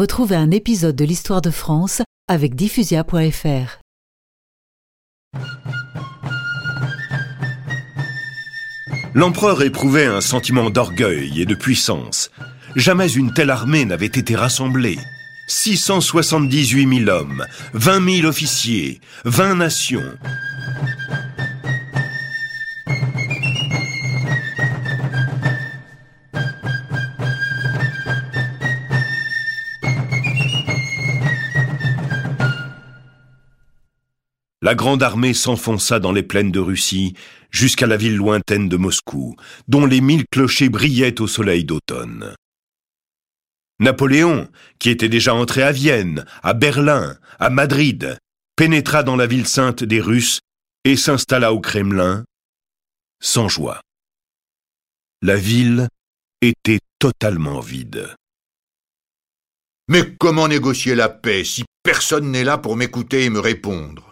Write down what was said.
Retrouvez un épisode de l'histoire de France avec diffusia.fr. L'empereur éprouvait un sentiment d'orgueil et de puissance. Jamais une telle armée n'avait été rassemblée. 678 000 hommes, 20 000 officiers, 20 nations. La grande armée s'enfonça dans les plaines de Russie jusqu'à la ville lointaine de Moscou, dont les mille clochers brillaient au soleil d'automne. Napoléon, qui était déjà entré à Vienne, à Berlin, à Madrid, pénétra dans la ville sainte des Russes et s'installa au Kremlin sans joie. La ville était totalement vide. Mais comment négocier la paix si personne n'est là pour m'écouter et me répondre?